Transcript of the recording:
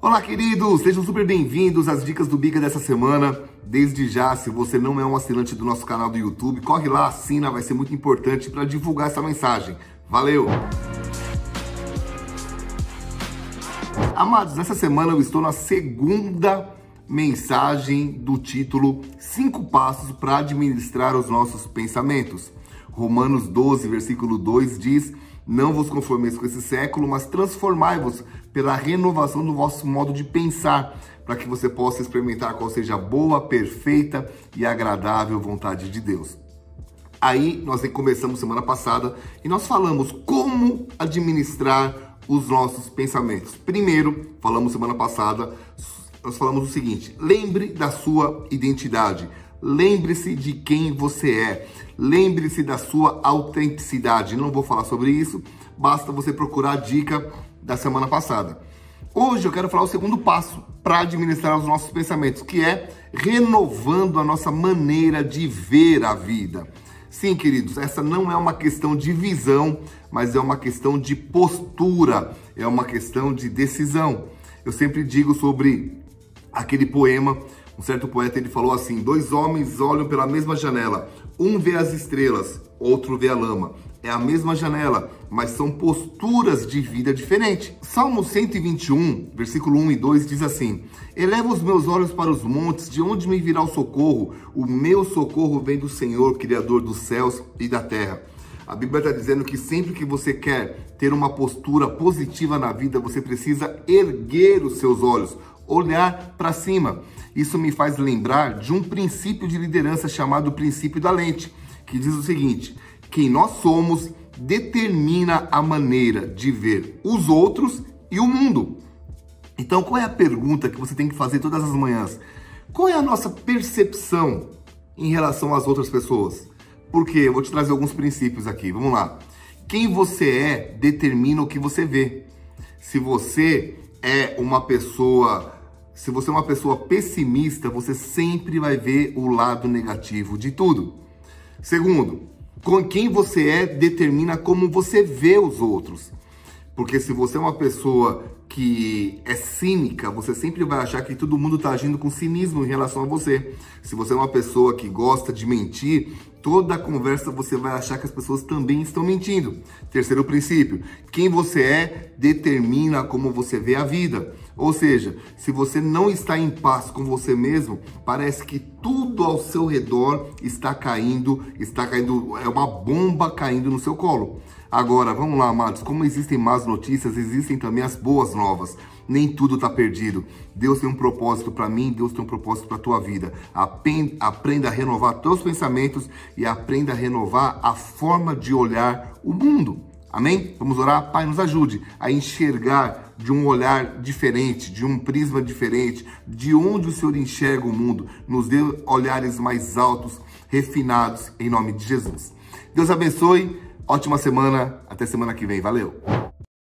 Olá, queridos! Sejam super bem-vindos às dicas do Biga dessa semana. Desde já, se você não é um assinante do nosso canal do YouTube, corre lá, assina, vai ser muito importante para divulgar essa mensagem. Valeu! Amados, nessa semana eu estou na segunda mensagem do título Cinco Passos para Administrar os Nossos Pensamentos. Romanos 12, versículo 2 diz não vos conformeis com esse século, mas transformai-vos pela renovação do vosso modo de pensar, para que você possa experimentar qual seja a boa, perfeita e agradável vontade de Deus. Aí nós começamos semana passada e nós falamos como administrar os nossos pensamentos. Primeiro, falamos semana passada, nós falamos o seguinte: lembre da sua identidade. Lembre-se de quem você é. Lembre-se da sua autenticidade. Não vou falar sobre isso, basta você procurar a dica da semana passada. Hoje eu quero falar o segundo passo para administrar os nossos pensamentos, que é renovando a nossa maneira de ver a vida. Sim, queridos, essa não é uma questão de visão, mas é uma questão de postura, é uma questão de decisão. Eu sempre digo sobre aquele poema um certo poeta ele falou assim: dois homens olham pela mesma janela, um vê as estrelas, outro vê a lama. É a mesma janela, mas são posturas de vida diferentes. Salmo 121, versículo 1 e 2 diz assim: Eleva os meus olhos para os montes, de onde me virá o socorro? O meu socorro vem do Senhor, Criador dos céus e da terra. A Bíblia está dizendo que sempre que você quer ter uma postura positiva na vida, você precisa erguer os seus olhos, olhar para cima. Isso me faz lembrar de um princípio de liderança chamado princípio da lente, que diz o seguinte: quem nós somos determina a maneira de ver os outros e o mundo. Então, qual é a pergunta que você tem que fazer todas as manhãs? Qual é a nossa percepção em relação às outras pessoas? Porque eu vou te trazer alguns princípios aqui. Vamos lá. Quem você é determina o que você vê. Se você é uma pessoa, se você é uma pessoa pessimista, você sempre vai ver o lado negativo de tudo. Segundo, com quem você é determina como você vê os outros. Porque se você é uma pessoa que é cínica, você sempre vai achar que todo mundo está agindo com cinismo em relação a você. Se você é uma pessoa que gosta de mentir, toda a conversa você vai achar que as pessoas também estão mentindo. Terceiro princípio: quem você é determina como você vê a vida. Ou seja, se você não está em paz com você mesmo, parece que tudo ao seu redor está caindo, está caindo, é uma bomba caindo no seu colo. Agora, vamos lá, amados, como existem más notícias, existem também as boas novas. Nem tudo está perdido. Deus tem um propósito para mim, Deus tem um propósito para a tua vida. Aprenda a renovar teus pensamentos e aprenda a renovar a forma de olhar o mundo. Amém? Vamos orar? Pai, nos ajude a enxergar de um olhar diferente, de um prisma diferente, de onde o Senhor enxerga o mundo. Nos dê olhares mais altos, refinados, em nome de Jesus. Deus abençoe, ótima semana, até semana que vem. Valeu!